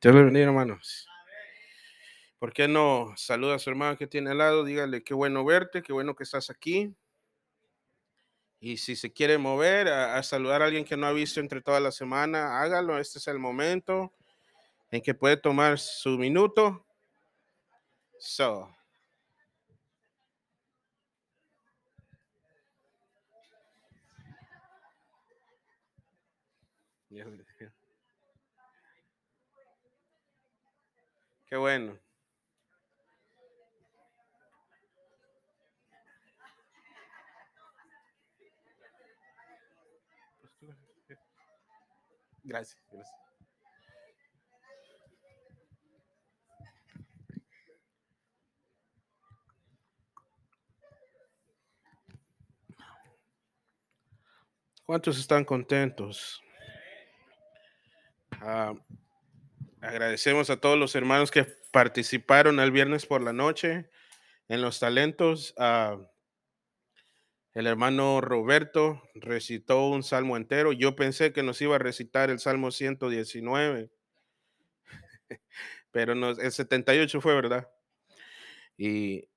Dios le bendiga, hermanos. ¿Por qué no saluda a su hermano que tiene al lado? Dígale, qué bueno verte, qué bueno que estás aquí. Y si se quiere mover a, saludar a alguien que no ha visto entre toda la semana, hágalo. Este es el momento en que puede tomar su minuto. So. Qué bueno. Gracias, gracias. ¿Cuántos están contentos? Ah, agradecemos a todos los hermanos que participaron el viernes por la noche en los talentos. Ah, el hermano Roberto recitó un salmo entero. Yo pensé que nos iba a recitar el salmo 119, pero no, el 78 fue, ¿verdad? Y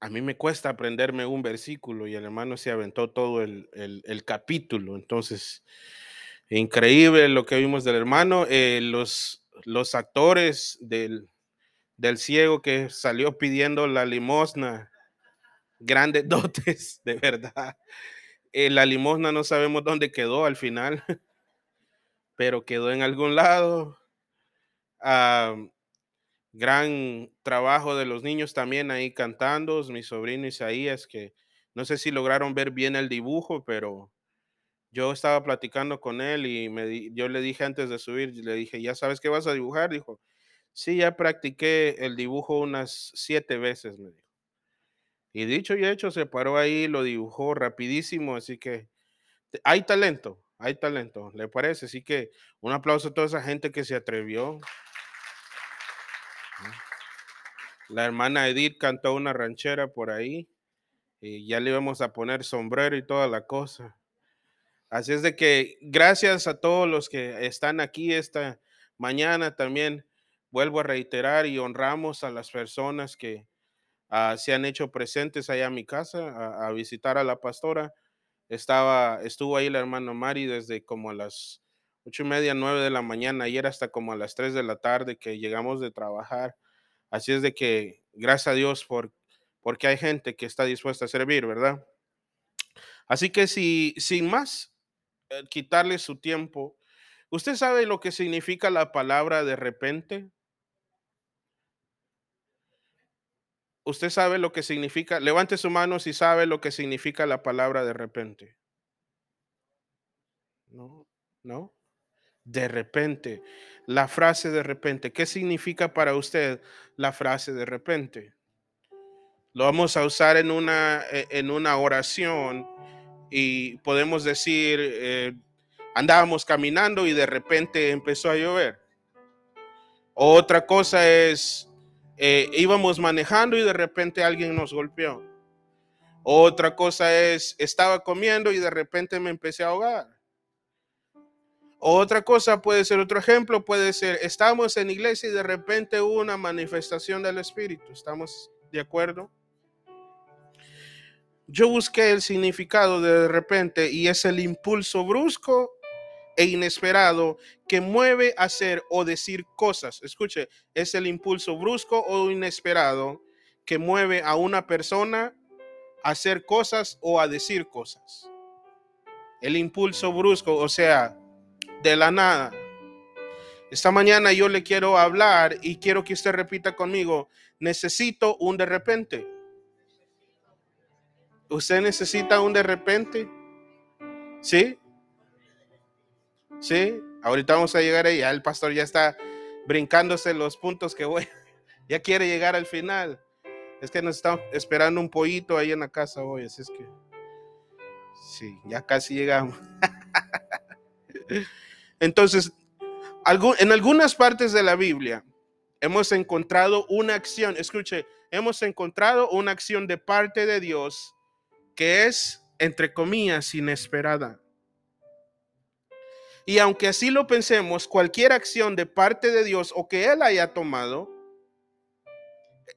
a mí me cuesta aprenderme un versículo y el hermano se aventó todo el, el, capítulo. Entonces, increíble lo que vimos del hermano. Eh, los, los actores del, del ciego que salió pidiendo la limosna grandes dotes, de verdad. Eh, la limosna no sabemos dónde quedó al final, pero quedó en algún lado. gran trabajo de los niños también ahí cantando, mi sobrino Isaías, que no sé si lograron ver bien el dibujo, pero yo estaba platicando con él y me yo le dije antes de subir, le dije, ¿ya sabes qué vas a dibujar? Dijo, sí, ya practiqué el dibujo unas siete veces, me dijo. Y dicho y hecho, se paró ahí, lo dibujó rapidísimo, así que hay talento, hay talento, ¿le parece? Así que un aplauso a toda esa gente que se atrevió. La hermana Edith cantó una ranchera por ahí y ya le íbamos a poner sombrero y toda la cosa. Así es de que gracias a todos los que están aquí esta mañana también vuelvo a reiterar y honramos a las personas que Ah, se han hecho presentes allá a mi casa a, visitar a la pastora. Estaba, estuvo ahí la hermana Mari desde como a las ocho y media, nueve de la mañana, ayer hasta como a las tres de la tarde que llegamos de trabajar. Así es de que, gracias a Dios por, porque hay gente que está dispuesta a servir, ¿verdad? Así que si, sin más, quitarle su tiempo, ¿usted sabe lo que significa la palabra de repente? Usted sabe lo que significa, levante su mano si sabe lo que significa la palabra de repente. No, no. De repente, la frase de repente, ¿qué significa para usted la frase de repente? Lo vamos a usar en una, e, en una oración y podemos decir, eh, andábamos caminando y de repente empezó a llover. Otra cosa es, eh, íbamos manejando y de repente alguien nos golpeó. Otra cosa es, estaba comiendo y de repente me empecé a ahogar. Otra cosa puede ser, otro ejemplo puede ser, estamos en iglesia y de repente hubo una manifestación del Espíritu. ¿Estamos de acuerdo? Yo busqué el significado de, de repente y es el impulso brusco e inesperado que mueve a hacer o decir cosas. Escuche, es el impulso brusco o inesperado que mueve a una persona a hacer cosas o a decir cosas. El impulso brusco, o sea, de la nada. Esta mañana yo le quiero hablar y quiero que usted repita conmigo, necesito un de repente. ¿Usted necesita un de repente? ¿Sí? Sí, ahorita vamos a llegar ahí. El pastor ya está brincándose los puntos que voy. Ya quiere llegar al final. Es que nos está esperando un pollito ahí en la casa hoy, así es que sí, ya casi llegamos. Entonces, en algunas partes de la Biblia hemos encontrado una acción, escuche, hemos encontrado una acción de parte de Dios que es, entre comillas, inesperada. Y aunque así lo pensemos, cualquier acción de parte de Dios o que Él haya tomado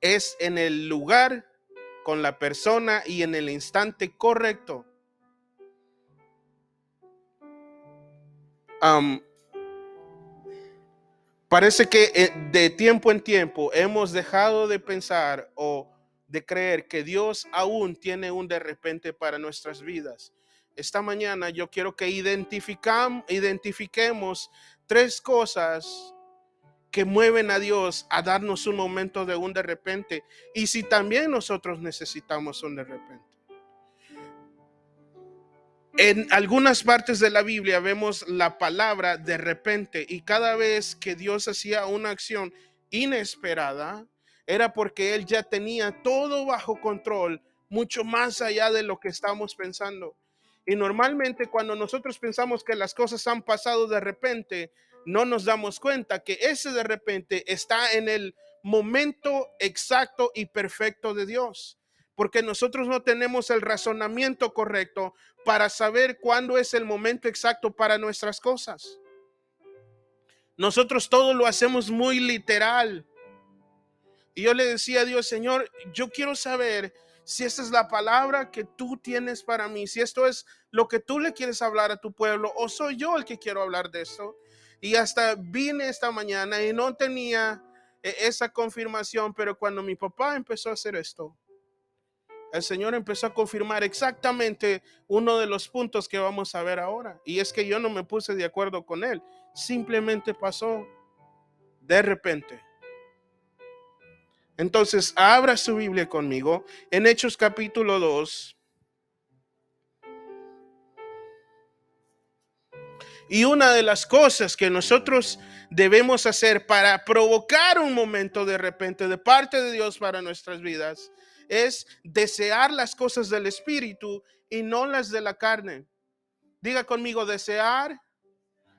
es en el lugar, con la persona y en el instante correcto. parece que eh, de tiempo en tiempo hemos dejado de pensar o de creer que Dios aún tiene un de repente para nuestras vidas. Esta mañana yo quiero que identifiquemos tres cosas que mueven a Dios a darnos un momento de un de repente y si también nosotros necesitamos un de repente. En algunas partes de la Biblia vemos la palabra de repente y cada vez que Dios hacía una acción inesperada, era porque Él ya tenía todo bajo control, mucho más allá de lo que estamos pensando. Y normalmente cuando nosotros pensamos que las cosas han pasado de repente, no nos damos cuenta que ese de repente está en el momento exacto y perfecto de Dios. Porque nosotros no tenemos el razonamiento correcto para saber cuándo es el momento exacto para nuestras cosas. Nosotros todo lo hacemos muy literal. Y yo le decía a Dios, Señor, yo quiero saber si esta es la palabra que tú tienes para mí, si esto es lo que tú le quieres hablar a tu pueblo o soy yo el que quiero hablar de esto. Y hasta vine esta mañana y no tenía eh, esa confirmación, pero cuando mi papá empezó a hacer esto, el Señor empezó a confirmar exactamente uno de los puntos que vamos a ver ahora. Y es que yo no me puse de acuerdo con él, simplemente pasó de repente. Entonces, abra su Biblia conmigo en Hechos capítulo 2. Y una de las cosas que nosotros debemos hacer para provocar un momento de repente de parte de Dios para nuestras vidas es desear las cosas del Espíritu y no las de la carne. Diga conmigo, desear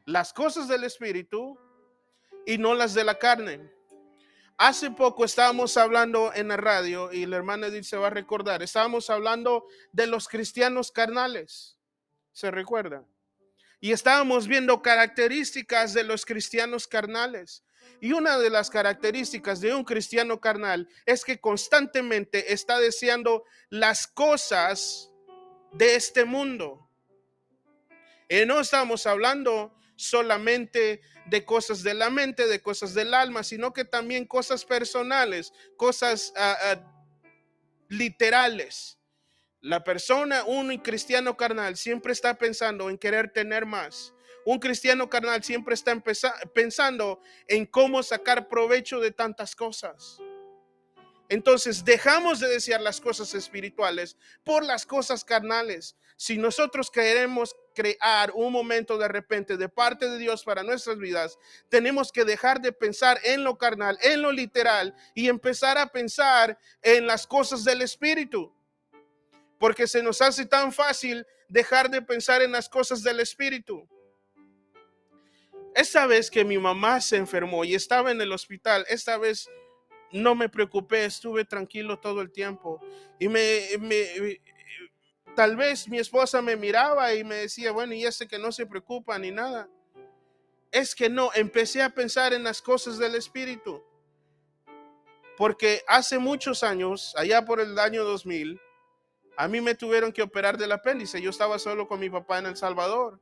las cosas del Espíritu y no las de la carne. Hace poco estábamos hablando en la radio y la hermana Edith se va a recordar, estábamos hablando de los cristianos carnales, ¿se recuerda? Y estábamos viendo características de los cristianos carnales. Y una de las características de un cristiano carnal es que constantemente está deseando las cosas de este mundo. Y no estamos hablando solamente de cosas de la mente, de cosas del alma, sino que también cosas personales, cosas ah, ah, literales. La persona, un cristiano carnal, siempre está pensando en querer tener más. Un cristiano carnal siempre está pensando en cómo sacar provecho de tantas cosas. Entonces dejamos de desear las cosas espirituales por las cosas carnales. Si nosotros queremos crear un momento de repente de parte de Dios para nuestras vidas, tenemos que dejar de pensar en lo carnal, en lo literal y empezar a pensar en las cosas del Espíritu. Porque se nos hace tan fácil dejar de pensar en las cosas del Espíritu. Esta vez que mi mamá se enfermó y estaba en el hospital, esta vez no me preocupé, estuve tranquilo todo el tiempo. Y me, me, tal vez mi esposa me miraba y me decía, bueno, y ese que no se preocupa ni nada. Es que no, empecé a pensar en las cosas del Espíritu. Porque hace muchos años, allá por el año 2000, a mí me tuvieron que operar del apéndice. Yo estaba solo con mi papá en El Salvador.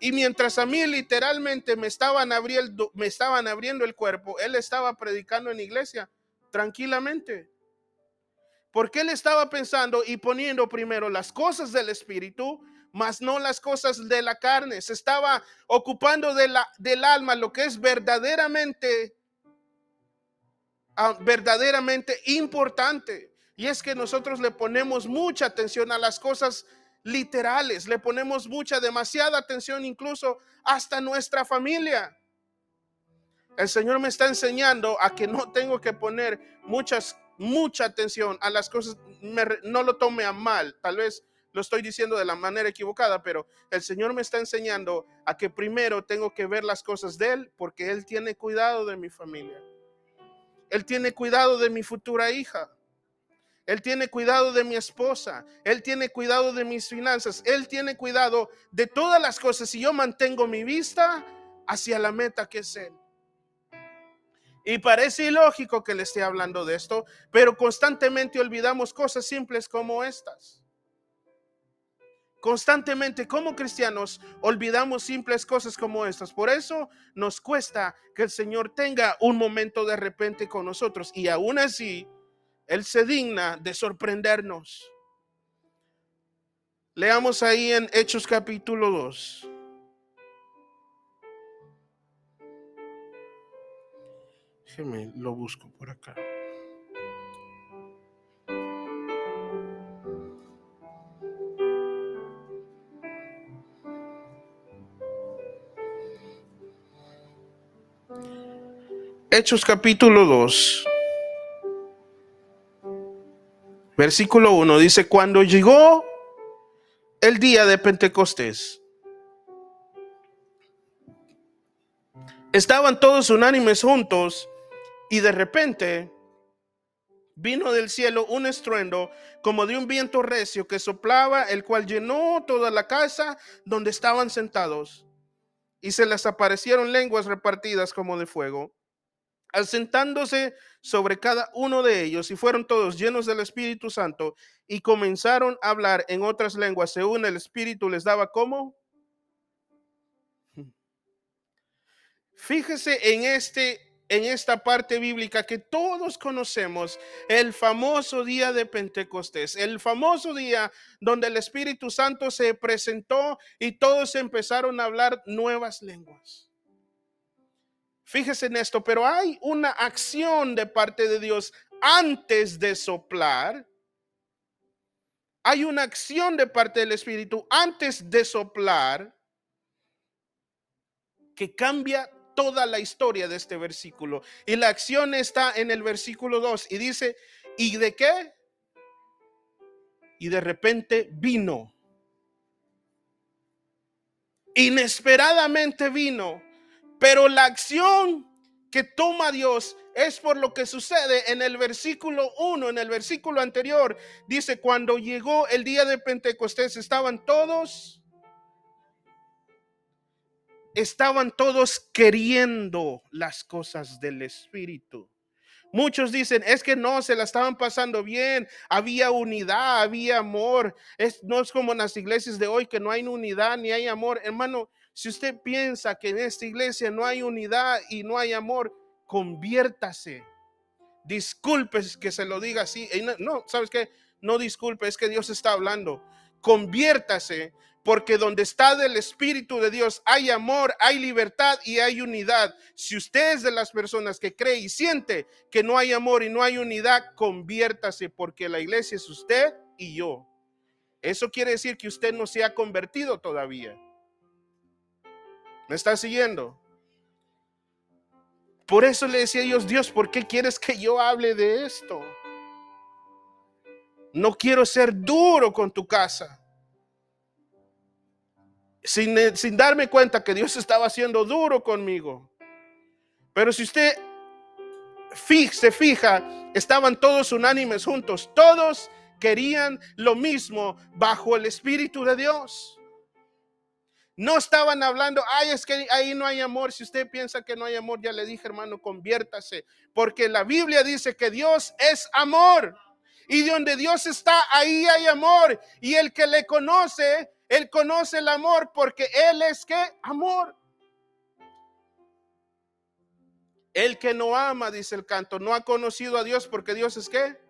Y mientras a mí literalmente me estaban abriendo, me estaban abriendo el cuerpo, él estaba predicando en iglesia tranquilamente. Porque él estaba pensando y poniendo primero las cosas del espíritu, más no las cosas de la carne. Se estaba ocupando de la, del alma, lo que es verdaderamente, ah, verdaderamente importante. Y es que nosotros le ponemos mucha atención a las cosas literales, le ponemos mucha, demasiada atención incluso hasta nuestra familia. El Señor me está enseñando a que no tengo que poner muchas mucha atención a las cosas, no lo tome a mal, tal vez lo estoy diciendo de la manera equivocada, pero el Señor me está enseñando a que primero tengo que ver las cosas de Él porque Él tiene cuidado de mi familia. Él tiene cuidado de mi futura hija. Él tiene cuidado de mi esposa, Él tiene cuidado de mis finanzas, Él tiene cuidado de todas las cosas y yo mantengo mi vista hacia la meta que es Él. Y parece ilógico que le esté hablando de esto, pero constantemente olvidamos cosas simples como estas. Constantemente como cristianos olvidamos simples cosas como estas. Por eso nos cuesta que el Señor tenga un momento de repente con nosotros. Y aún así, Él se digna de sorprendernos. Leamos ahí en Hechos capítulo 2. Déjeme, lo busco por acá. Hechos capítulo 2, versículo 1 dice, cuando llegó el día de Pentecostés, estaban todos unánimes juntos y de repente vino del cielo un estruendo como de un viento recio que soplaba, el cual llenó toda la casa donde estaban sentados. Y se les aparecieron lenguas repartidas como de fuego asentándose sobre cada uno de ellos, y fueron todos llenos del Espíritu Santo, y comenzaron a hablar en otras lenguas, según el Espíritu les daba como. Fíjese en este en esta parte bíblica que todos conocemos, el famoso día de Pentecostés, el famoso día donde el Espíritu Santo se presentó y todos empezaron a hablar nuevas lenguas. Fíjese en esto, pero hay una acción de parte de Dios antes de soplar. Hay una acción de parte del Espíritu antes de soplar que cambia toda la historia de este versículo. Y la acción está en el versículo 2 y dice, ¿y de qué? Y de repente vino. Inesperadamente vino pero la acción que toma Dios es por lo que sucede en el versículo 1, en el versículo anterior. Dice, cuando llegó el día de Pentecostés, estaban todos, estaban todos queriendo las cosas del Espíritu. Muchos dicen, es que no, se la estaban pasando bien, había unidad, había amor. Es, no es como en las iglesias de hoy que no hay unidad ni hay amor. Hermano, si usted piensa que en esta iglesia no hay unidad y no hay amor, conviértase. Disculpe que se lo diga así. No, ¿sabes qué? No disculpe, es que Dios está hablando. Conviértase, porque donde está del Espíritu de Dios hay amor, hay libertad y hay unidad. Si usted es de las personas que cree y siente que no hay amor y no hay unidad, conviértase, porque la iglesia es usted y yo. Eso quiere decir que usted no se ha convertido todavía. ¿Me está siguiendo? Por eso le decía a Dios, Dios, ¿por qué quieres que yo hable de esto? No quiero ser duro con tu casa. Sin, sin, darme cuenta que Dios estaba siendo duro conmigo. Pero si usted se fija, estaban todos unánimes juntos. Todos querían lo mismo bajo el Espíritu de Dios. No estaban hablando, ay, es que ahí no hay amor. Si usted piensa que no hay amor, ya le dije, hermano, conviértase. Porque la Biblia dice que Dios es amor. Y donde Dios está, ahí hay amor. Y el que le conoce, él conoce el amor porque Él es que amor. El que no ama, dice el canto, no ha conocido a Dios porque Dios es que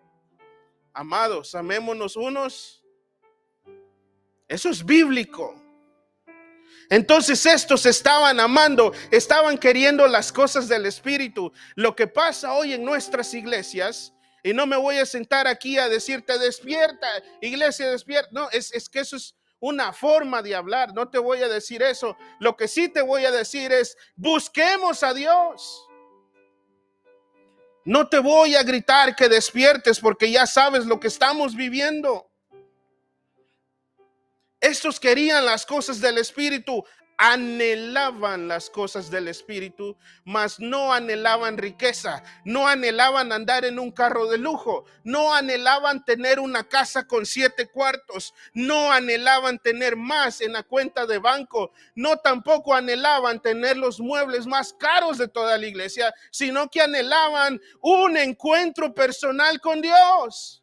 amados, amémonos unos. Eso es bíblico. Entonces estos estaban amando, estaban queriendo las cosas del Espíritu. Lo que pasa hoy en nuestras iglesias, y no me voy a sentar aquí a decirte despierta, iglesia despierta, no, es, es que eso es una forma de hablar, no te voy a decir eso. Lo que sí te voy a decir es, busquemos a Dios. No te voy a gritar que despiertes porque ya sabes lo que estamos viviendo. Estos querían las cosas del Espíritu anhelaban las cosas del Espíritu, mas no anhelaban riqueza, no anhelaban andar en un carro de lujo, no anhelaban tener una casa con siete cuartos, no anhelaban tener más en la cuenta de banco, no tampoco anhelaban tener los muebles más caros de toda la iglesia, sino que anhelaban un encuentro personal con Dios.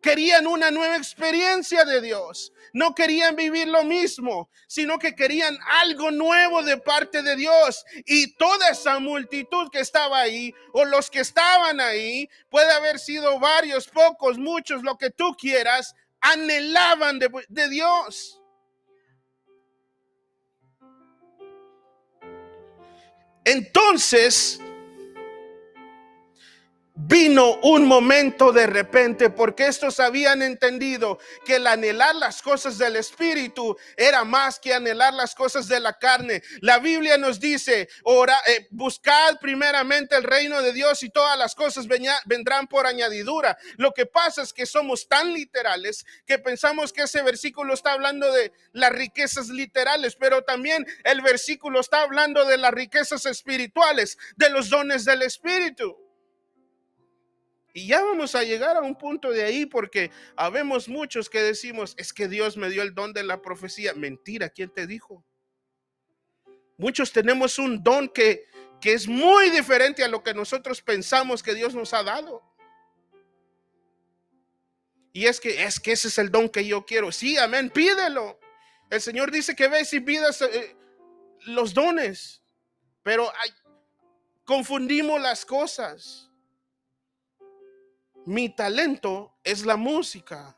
Querían una nueva experiencia de Dios. No querían vivir lo mismo, sino que querían algo nuevo de parte de Dios. Y toda esa multitud que estaba ahí, o los que estaban ahí, puede haber sido varios, pocos, muchos, lo que tú quieras, anhelaban de, de Dios. Entonces, vino un momento de repente porque estos habían entendido que el anhelar las cosas del espíritu era más que anhelar las cosas de la carne. La Biblia nos dice, ora, eh, buscad primeramente el reino de Dios y todas las cosas vendrán por añadidura. Lo que pasa es que somos tan literales que pensamos que ese versículo está hablando de las riquezas literales, pero también el versículo está hablando de las riquezas espirituales, de los dones del espíritu. Y ya vamos a llegar a un punto de ahí porque habemos muchos que decimos, es que Dios me dio el don de la profecía. Mentira, ¿quién te dijo? Muchos tenemos un don que, que es muy diferente a lo que nosotros pensamos que Dios nos ha dado. Y es que es que ese es el don que yo quiero. Sí, amén, pídelo. El Señor dice que ves y pidas eh, los dones, pero confundimos las cosas. Mi talento es la música.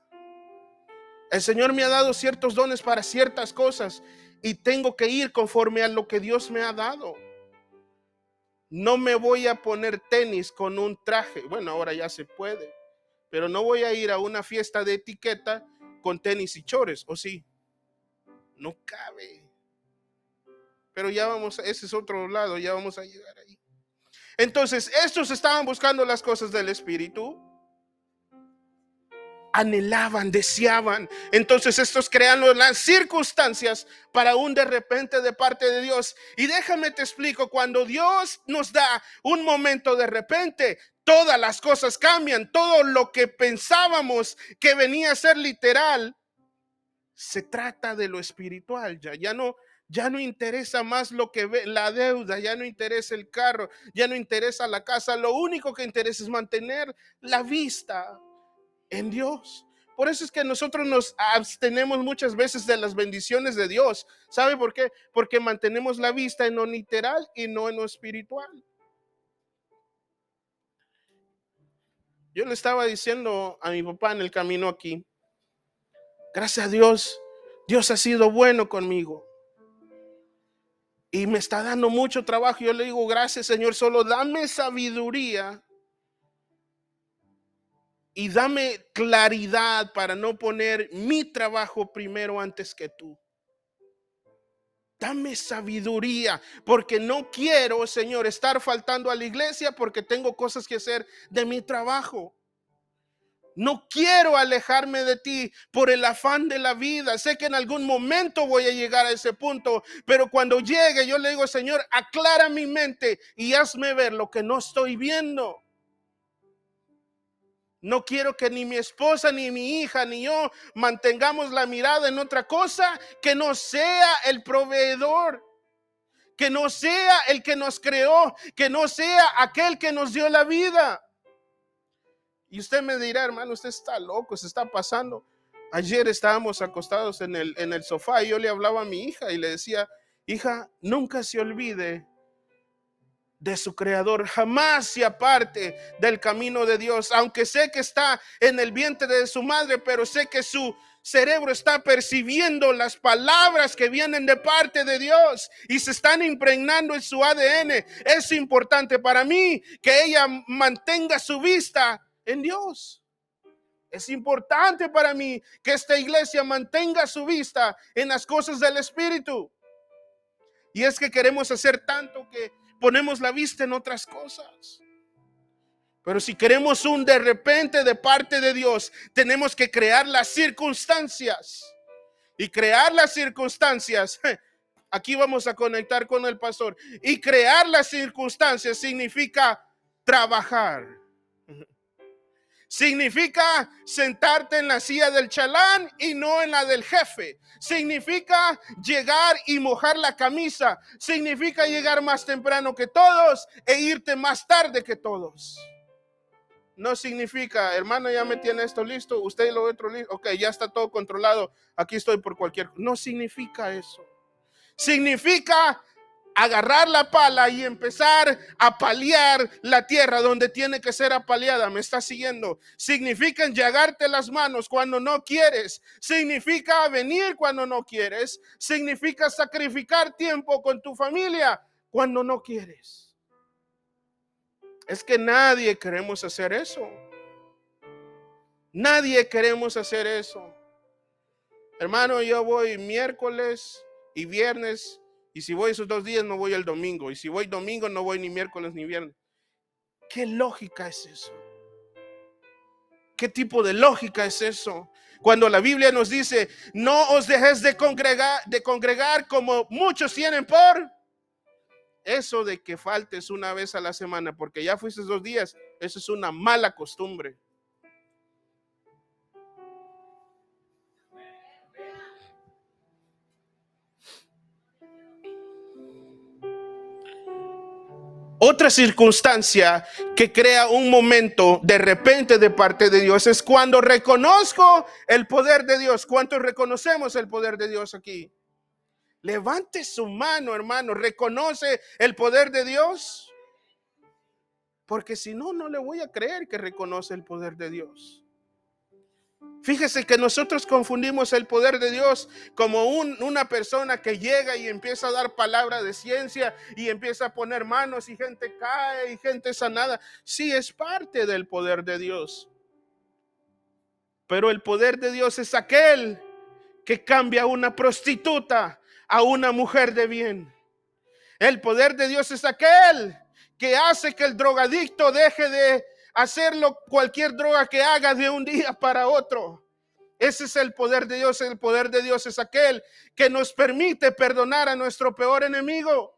El Señor me ha dado ciertos dones para ciertas cosas y tengo que ir conforme a lo que Dios me ha dado. No me voy a poner tenis con un traje. Bueno, ahora ya se puede. Pero no voy a ir a una fiesta de etiqueta con tenis y chores, ¿o sí? No cabe. Pero ya vamos, ese es otro lado, ya vamos a llegar ahí. Entonces, estos estaban buscando las cosas del Espíritu anhelaban, deseaban. Entonces estos crean las circunstancias para un de repente de parte de Dios. Y déjame te explico, cuando Dios nos da un momento de repente, todas las cosas cambian, todo lo que pensábamos que venía a ser literal, se trata de lo espiritual, ya, ya no, ya no interesa más lo que la deuda, ya no interesa el carro, ya no interesa la casa, lo único que interesa es mantener la vista en Dios. Por eso es que nosotros nos abstenemos muchas veces de las bendiciones de Dios. ¿Sabe por qué? Porque mantenemos la vista en lo literal y no en lo espiritual. Yo le estaba diciendo a mi papá en el camino aquí, gracias a Dios, Dios ha sido bueno conmigo. Y me está dando mucho trabajo. Yo le digo, gracias Señor, solo dame sabiduría y dame claridad para no poner mi trabajo primero antes que tú. Dame sabiduría, porque no quiero, Señor, estar faltando a la iglesia porque tengo cosas que hacer de mi trabajo. No quiero alejarme de ti por el afán de la vida. Sé que en algún momento voy a llegar a ese punto, pero cuando llegue yo le digo, Señor, aclara mi mente y hazme ver lo que no estoy viendo. No quiero que ni mi esposa, ni mi hija, ni yo mantengamos la mirada en otra cosa que no sea el proveedor, que no sea el que nos creó, que no sea aquel que nos dio la vida. Y usted me dirá, hermano, usted está loco, se está pasando. Ayer estábamos acostados en el, en el sofá y yo le hablaba a mi hija y le decía, hija, nunca se olvide de su creador, jamás se aparte del camino de Dios, aunque sé que está en el vientre de su madre, pero sé que su cerebro está percibiendo las palabras que vienen de parte de Dios y se están impregnando en su ADN. Es importante para mí que ella mantenga su vista en Dios. Es importante para mí que esta iglesia mantenga su vista en las cosas del Espíritu. Y es que queremos hacer tanto que ponemos la vista en otras cosas. Pero si queremos un de repente de parte de Dios, tenemos que crear las circunstancias. Y crear las circunstancias aquí vamos a conectar con el pastor. Y crear las circunstancias significa trabajar. Significa sentarte en la silla del chalán y no en la del jefe. Significa llegar y mojar la camisa. Significa llegar más temprano que todos e irte más tarde que todos. No significa, hermano, ya me tiene esto listo, usted lo otro listo, ok, ya está todo controlado, aquí estoy por cualquier... No significa eso. Significa agarrar la pala y empezar a paliar la tierra donde tiene que ser apaleada. ¿Me está siguiendo? Significa enllagarte las manos cuando no quieres. Significa venir cuando no quieres. Significa sacrificar tiempo con tu familia cuando no quieres. Es que nadie queremos hacer eso. Nadie queremos hacer eso. Hermano, yo voy miércoles y viernes y si voy esos dos días, no voy el domingo. Y si voy domingo, no voy ni miércoles ni viernes. ¿Qué lógica es eso? ¿Qué tipo de lógica es eso? Cuando la Biblia nos dice, no os dejes de congregar, de congregar como muchos tienen por eso de que faltes una vez a la semana, porque ya fuiste dos días, eso es una mala costumbre. Otra circunstancia que crea un momento de repente de parte de Dios es cuando reconozco el poder de Dios. ¿Cuántos reconocemos el poder de Dios aquí? Levante su mano, hermano. ¿Reconoce el poder de Dios? Porque si no, no le voy a creer que reconoce el poder de Dios. Fíjese que nosotros confundimos el poder de Dios como una persona que llega y empieza a dar palabra de ciencia y empieza a poner manos y gente cae y gente sanada. Sí, es parte del poder de Dios. Pero el poder de Dios es aquel que cambia a una prostituta a una mujer de bien. El poder de Dios es aquel que hace que el drogadicto deje de hacerlo cualquier droga que haga de un día para otro. Ese es el poder de Dios. El poder de Dios es aquel que nos permite perdonar a nuestro peor enemigo.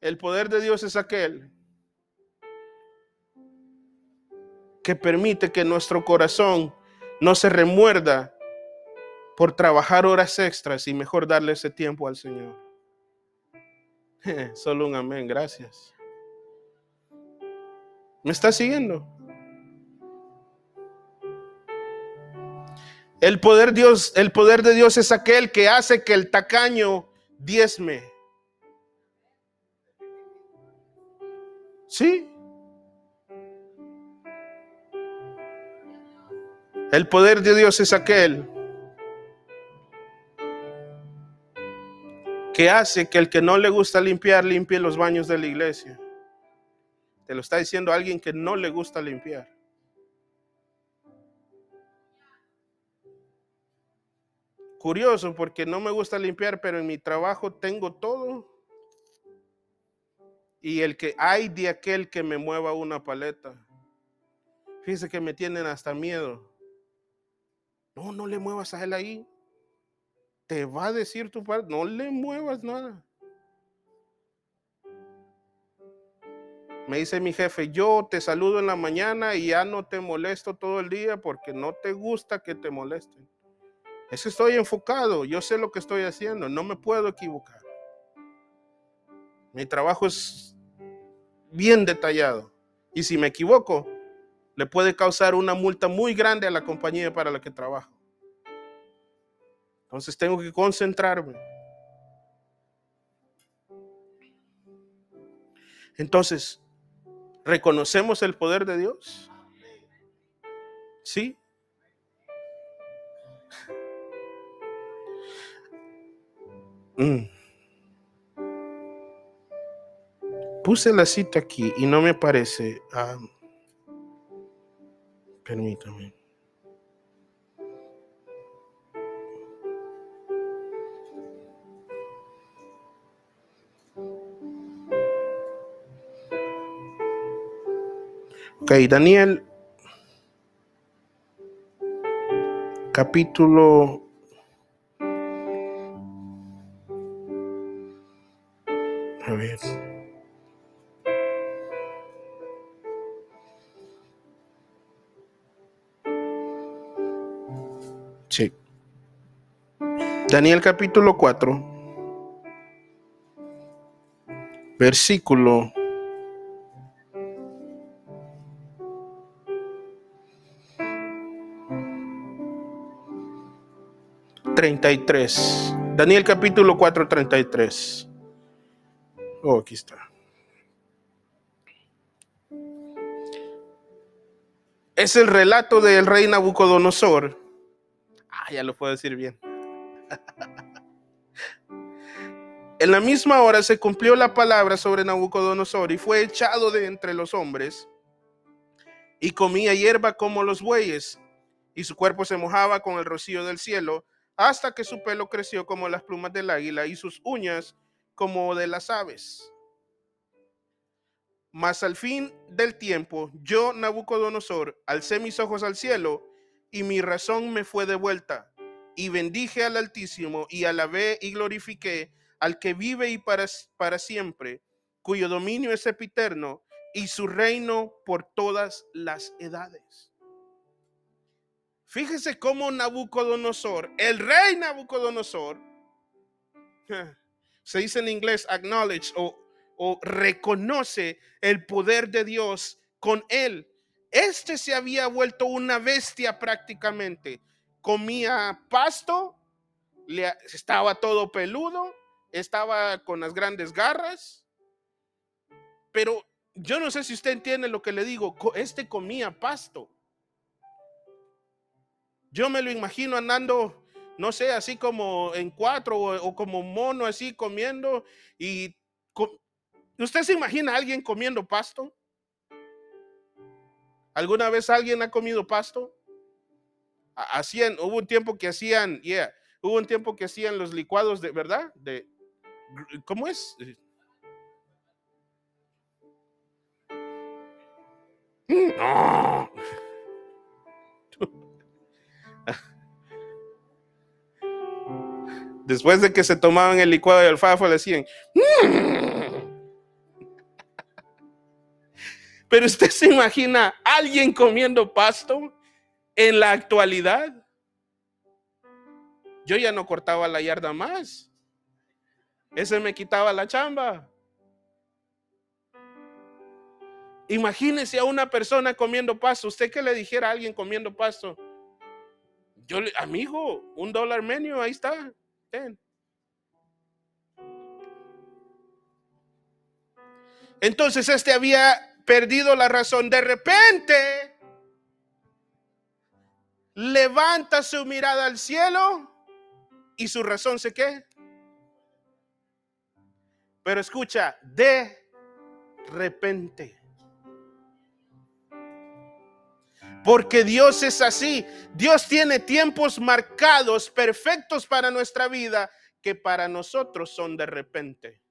El poder de Dios es aquel que permite que nuestro corazón no se remuerda por trabajar horas extras y mejor darle ese tiempo al Señor. Solo un amén, gracias. ¿Me está siguiendo? El poder, Dios, el poder de Dios es aquel que hace que el tacaño diezme. ¿Sí? El poder de Dios es aquel que hace que el que no le gusta limpiar limpie los baños de la iglesia. Te lo está diciendo alguien que no le gusta limpiar. Curioso porque no me gusta limpiar, pero en mi trabajo tengo todo. Y el que hay de aquel que me mueva una paleta. Fíjese que me tienen hasta miedo. No, no le muevas a él ahí. Te va a decir tu padre, no le muevas nada. Me dice mi jefe, yo te saludo en la mañana y ya no te molesto todo el día porque no te gusta que te molesten. Es que estoy enfocado, yo sé lo que estoy haciendo, no me puedo equivocar. Mi trabajo es bien detallado y si me equivoco, le puede causar una multa muy grande a la compañía para la que trabajo. Entonces tengo que concentrarme. Entonces, ¿Reconocemos el poder de Dios? ¿Sí? Mm. Puse la cita aquí y no me parece. Ah, permítame. Ok, Daniel, capítulo A ver. Sí. Daniel capítulo 4, versículo 33. Daniel capítulo 4, 33. Oh, aquí está. Es el relato del rey Nabucodonosor. Ah, ya lo puedo decir bien. en la misma hora se cumplió la palabra sobre Nabucodonosor y fue echado de entre los hombres y comía hierba como los bueyes y su cuerpo se mojaba con el rocío del cielo hasta que su pelo creció como las plumas del águila y sus uñas como de las aves. Mas al fin del tiempo, yo, Nabucodonosor, alcé mis ojos al cielo y mi razón me fue devuelta. Y bendije al Altísimo y alabé y glorifiqué al que vive y para, para siempre, cuyo dominio es epiterno y su reino por todas las edades. Fíjese cómo Nabucodonosor, el rey Nabucodonosor, se dice en inglés acknowledge o, reconoce el poder de Dios con él. Este se había vuelto una bestia prácticamente. Comía pasto, estaba todo peludo, estaba con las grandes garras. Pero yo no sé si usted entiende lo que le digo. Este comía pasto. Yo me lo imagino andando, no sé, así como en cuatro o, como mono, así comiendo. Y ¿usted se imagina a alguien comiendo pasto? ¿Alguna vez alguien ha comido pasto? Hacían, hubo un tiempo que hacían, yeah, hubo un tiempo que hacían los licuados de, ¿verdad? De, ¿cómo es? No. Después de que se tomaban el licuado de alfalfa, le decían. Mm". Pero usted se imagina alguien comiendo pasto en la actualidad. Yo ya no cortaba la yarda más. Ese me quitaba la chamba. Imagínese a una persona comiendo pasto. ¿Usted qué le dijera a alguien comiendo pasto? Yo, amigo, un dólar medio, ahí está. Entonces este había perdido la razón. De repente levanta su mirada al cielo y su razón se qué. Pero escucha, de repente. Porque Dios es así. Dios tiene tiempos marcados, perfectos para nuestra vida, que para nosotros son de repente.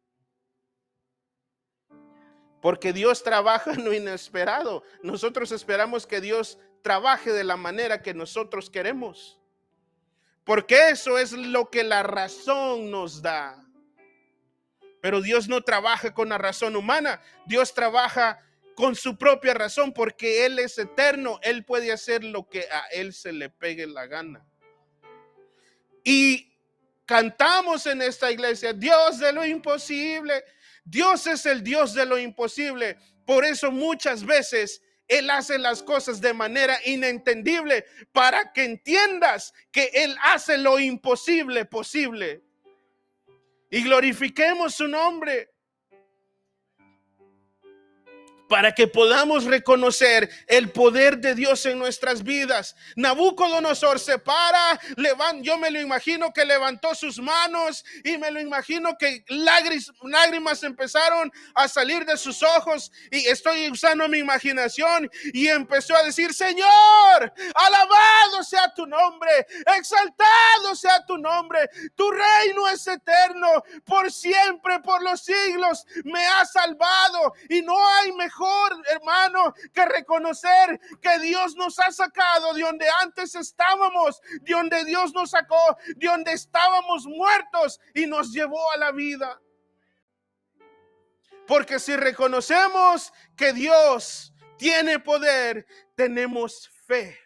Porque Dios trabaja en lo inesperado. Nosotros esperamos que Dios trabaje de la manera que nosotros queremos. Porque eso es lo que la razón nos da. Pero Dios no trabaja con la razón humana. Dios trabaja con su propia razón, porque Él es eterno, Él puede hacer lo que a Él se le pegue la gana. Y cantamos en esta iglesia, Dios de lo imposible, Dios es el Dios de lo imposible. Por eso muchas veces Él hace las cosas de manera inentendible para que entiendas que Él hace lo imposible posible. Y glorifiquemos su nombre para que podamos reconocer el poder de Dios en nuestras vidas. Nabucodonosor se para, yo me lo imagino que levantó sus manos y me lo imagino que lágrimas empezaron a salir de sus ojos y estoy usando mi imaginación y empezó a decir, Señor, alabado sea tu nombre, exaltado sea tu nombre, tu reino es eterno, por siempre, por los siglos, me ha salvado y no hay mejor hermano, que reconocer que Dios nos ha sacado de donde antes estábamos, de donde Dios nos sacó, de donde estábamos muertos y nos llevó a la vida. Porque si reconocemos que Dios tiene poder, tenemos fe.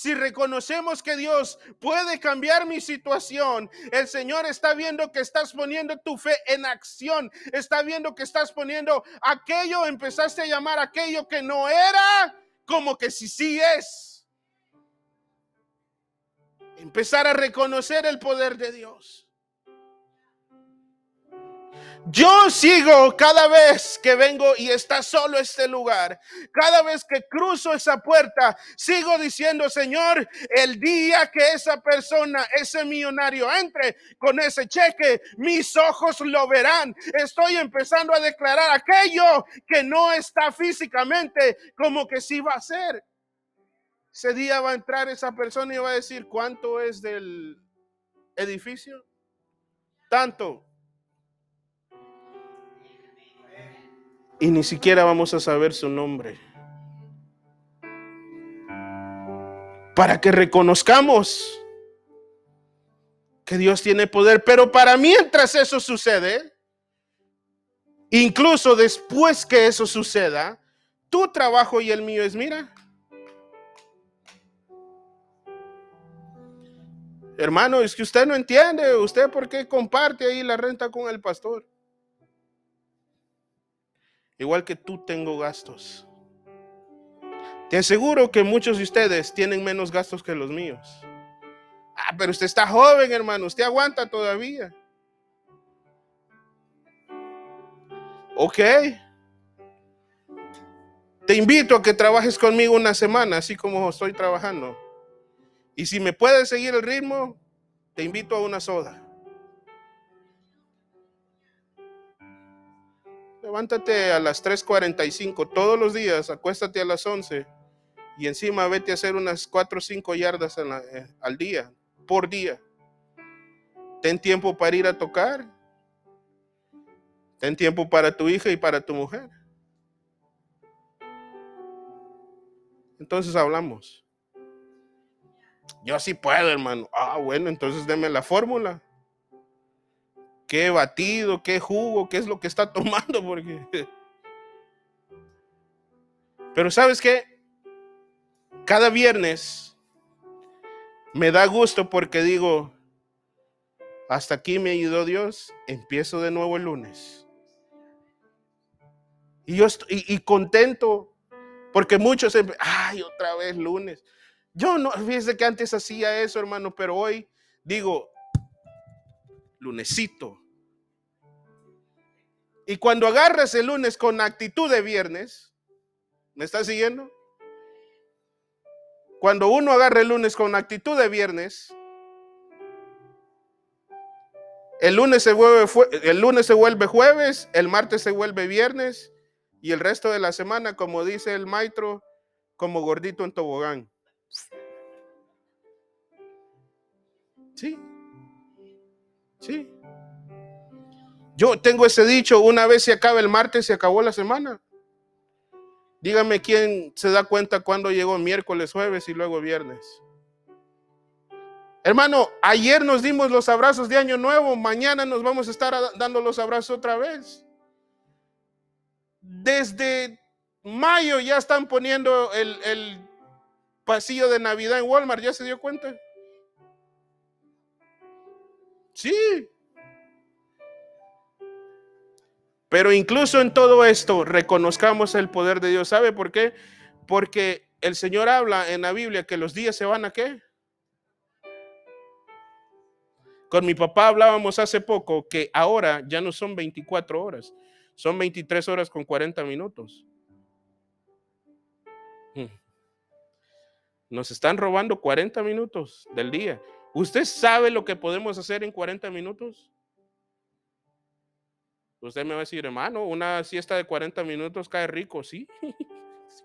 Si reconocemos que Dios puede cambiar mi situación, el Señor está viendo que estás poniendo tu fe en acción, está viendo que estás poniendo aquello, empezaste a llamar aquello que no era, como que si sí es. Empezar a reconocer el poder de Dios. Yo sigo cada vez que vengo y está solo este lugar. Cada vez que cruzo esa puerta, sigo diciendo, Señor, el día que esa persona, ese millonario entre con ese cheque, mis ojos lo verán. Estoy empezando a declarar aquello que no está físicamente como que sí va a ser. Ese día va a entrar esa persona y va a decir, ¿cuánto es del edificio? Tanto. Y ni siquiera vamos a saber su nombre. Para que reconozcamos que Dios tiene poder, pero para mientras eso sucede, incluso después que eso suceda, tu trabajo y el mío es, mira, hermano, es que usted no entiende, usted por qué comparte ahí la renta con el pastor. Igual que tú tengo gastos. Te aseguro que muchos de ustedes tienen menos gastos que los míos. Ah, pero usted está joven, hermano. Usted aguanta todavía. Ok. Te invito a que trabajes conmigo una semana, así como estoy trabajando. Y si me puedes seguir el ritmo, te invito a una soda. Levántate a las 3.45 todos los días, acuéstate a las 11 y encima vete a hacer unas 4 o 5 yardas eh, al día, por día. Ten tiempo para ir a tocar. Ten tiempo para tu hija y para tu mujer. Entonces hablamos. Yo sí puedo, hermano. Ah, bueno, entonces deme la fórmula qué batido, qué jugo, qué es lo que está tomando, porque... Pero sabes qué? Cada viernes me da gusto porque digo, hasta aquí me ayudó Dios, empiezo de nuevo el lunes. Y yo estoy y, contento porque muchos, ay, otra vez lunes. Yo no, fíjese que antes hacía eso, hermano, pero hoy digo, lunesito. Y cuando agarras el lunes con actitud de viernes, ¿me estás siguiendo? Cuando uno agarra el lunes con actitud de viernes, el lunes se vuelve, el lunes se vuelve jueves, el martes se vuelve viernes y el resto de la semana, como dice el maestro, como gordito en tobogán. Sí, sí. Yo tengo ese dicho, una vez se acaba el martes, se acabó la semana. Dígame quién se da cuenta cuando llegó miércoles, jueves y luego viernes. Hermano, ayer nos dimos los abrazos de Año Nuevo, mañana nos vamos a estar dando los abrazos otra vez. Desde mayo ya están poniendo el, el pasillo de Navidad en Walmart, ¿ya se dio cuenta? Sí, Pero incluso en todo esto, reconozcamos el poder de Dios. ¿Sabe por qué? Porque el Señor habla en la Biblia que los días se van a qué? Con mi papá hablábamos hace poco que ahora ya no son 24 horas, son 23 horas con 40 minutos. Hmm. Nos están robando 40 minutos del día. ¿Usted sabe lo que podemos hacer en 40 minutos? Usted me va a decir, hermano, una siesta de 40 minutos cae rico, sí,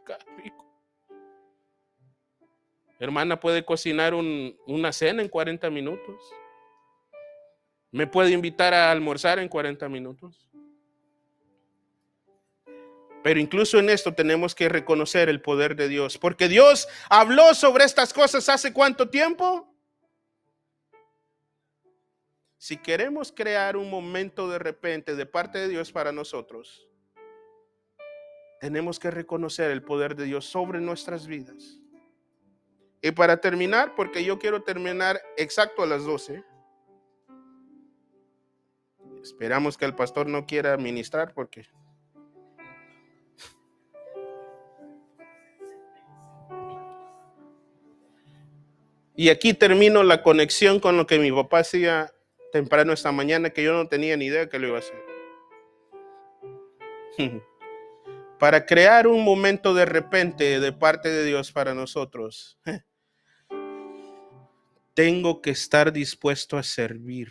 cae rico. Hermana puede cocinar una cena en 40 minutos. Me puede invitar a almorzar en 40 minutos. Pero incluso en esto tenemos que reconocer el poder de Dios, porque Dios habló sobre estas cosas hace cuánto tiempo? Si queremos crear un momento de repente de parte de Dios para nosotros, tenemos que reconocer el poder de Dios sobre nuestras vidas. Y para terminar, porque yo quiero terminar exacto a las 12. Esperamos que el pastor no quiera ministrar porque... Y aquí termino la conexión con lo que mi papá hacía temprano esta mañana, que yo no tenía ni idea que lo iba a hacer. Para crear un momento de repente de parte de Dios para nosotros, tengo que estar dispuesto a servir.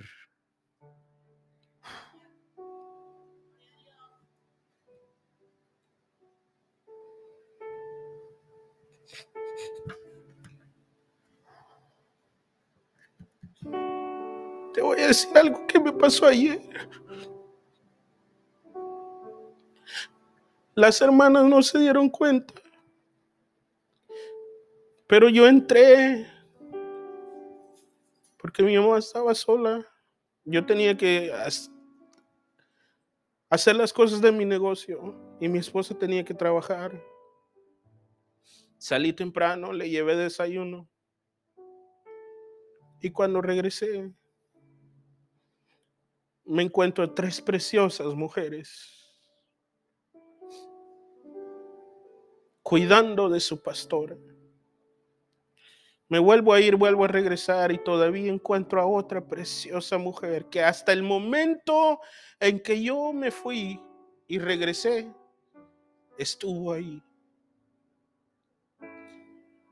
Te voy a decir algo que me pasó ayer. Las hermanas no se dieron cuenta. Pero yo entré porque mi mamá estaba sola. Yo tenía que hacer las cosas de mi negocio y mi esposa tenía que trabajar. Salí temprano, le llevé desayuno. Y cuando regresé, me encuentro tres preciosas mujeres cuidando de su pastor. Me vuelvo a ir, vuelvo a regresar y todavía encuentro a otra preciosa mujer que hasta el momento en que yo me fui y regresé, estuvo ahí.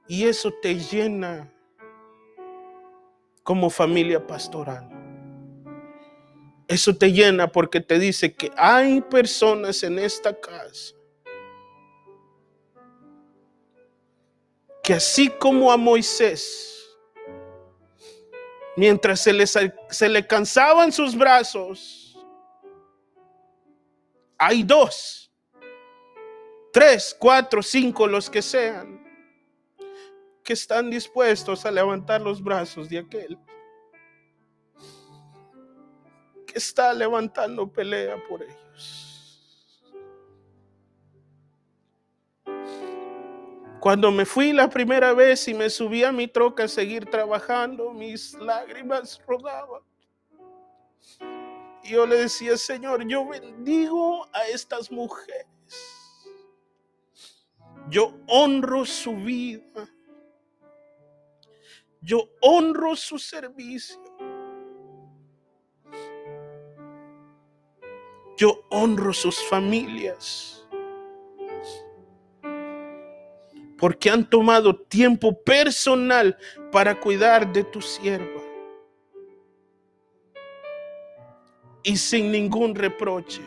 Y eso te llena como familia pastoral. Eso te llena porque te dice que hay personas en esta casa que así como a Moisés, mientras se le, se cansaban sus brazos, hay dos, tres, cuatro, cinco, los que sean, que están dispuestos a levantar los brazos de aquel está levantando pelea por ellos. Cuando me fui la primera vez y me subí a mi troca a seguir trabajando, mis lágrimas rodaban. Y yo le decía, Señor, yo bendigo a estas mujeres. Yo honro su vida. Yo honro su servicio. Yo honro sus familias. Porque han tomado tiempo personal para cuidar de tu sierva. Y sin ningún reproche,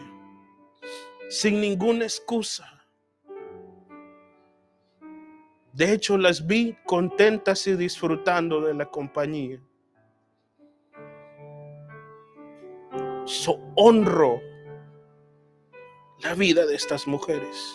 sin ninguna excusa. De hecho, las vi contentas y disfrutando de la compañía. So honro la vida de estas mujeres.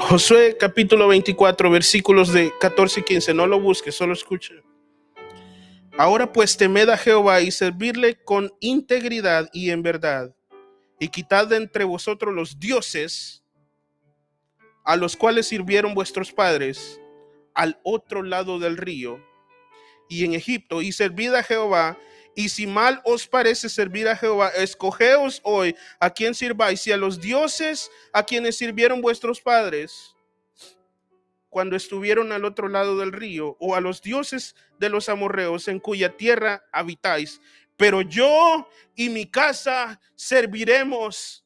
Josué capítulo 24, versículos de 14 y 15. No lo busques, solo escucha. Ahora pues temed a Jehová y servirle con integridad y en verdad, y quitad de entre vosotros los dioses a los cuales sirvieron vuestros padres al otro lado del río y en Egipto, y servid a Jehová. Y si mal os parece servir a Jehová, escogeos hoy a quien sirváis, y a los dioses a quienes sirvieron vuestros padres cuando estuvieron al otro lado del río, o a los dioses de los amorreos en cuya tierra habitáis. Pero yo y mi casa serviremos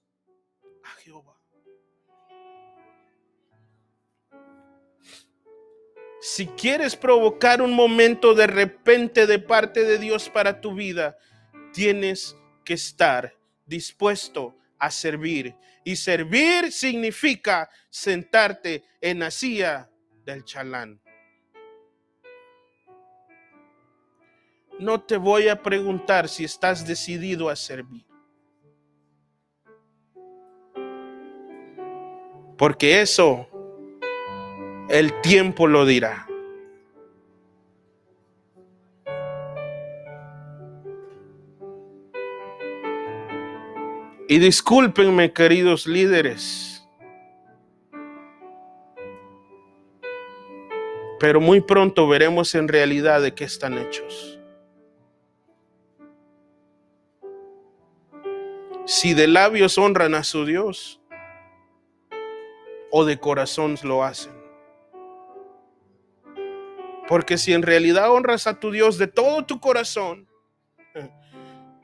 Si quieres provocar un momento de repente de parte de Dios para tu vida, tienes que estar dispuesto a servir. Y servir significa sentarte en la silla del chalán. No te voy a preguntar si estás decidido a servir. Porque eso El tiempo lo dirá. Y discúlpenme, queridos líderes, pero muy pronto veremos en realidad de qué están hechos. Si de labios honran a su Dios o de corazón lo hacen. Porque si en realidad honras a tu Dios de todo tu corazón,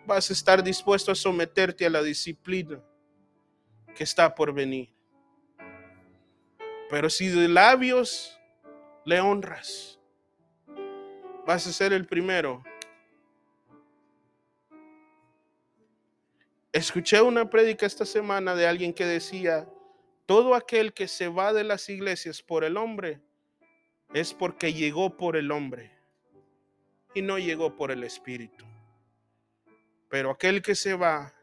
vas a estar dispuesto a someterte a la disciplina que está por venir. Pero si de labios le honras, vas a ser el primero. Escuché una prédica esta semana de alguien que decía, todo aquel que se va de las iglesias por el hombre es porque llegó por el hombre y no llegó por el espíritu. Pero aquel que se va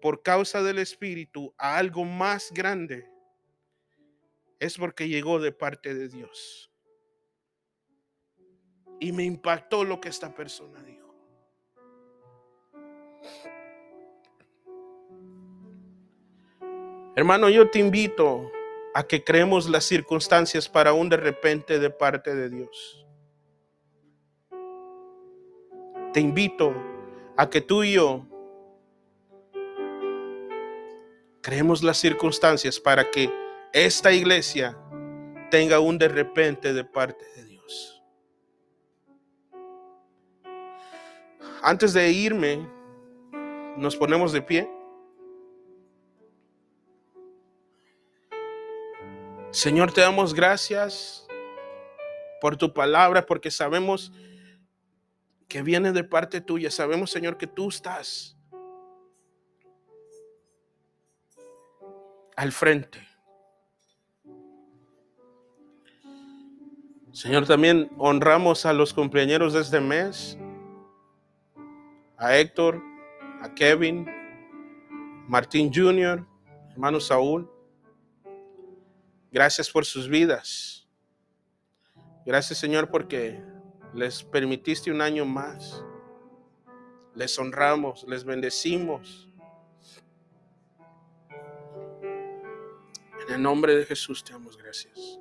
por causa del Espíritu a algo más grande es porque llegó de parte de Dios. Y me impactó lo que esta persona dijo. Hermano, yo te invito a que creemos las circunstancias para un de repente de parte de Dios. Te invito a que tú y yo creemos las circunstancias para que esta iglesia tenga un de repente de parte de Dios. Antes de irme, nos ponemos de pie. Señor, te damos gracias por tu palabra, porque sabemos que viene de parte tuya. Sabemos, Señor, que tú estás al frente. Señor, también honramos a los compañeros de este mes, a Héctor, a Kevin, Martín Jr., hermano Saúl. Gracias por sus vidas. Gracias, Señor, porque les permitiste un año más. Les honramos, les bendecimos. En el nombre de Jesús te damos gracias.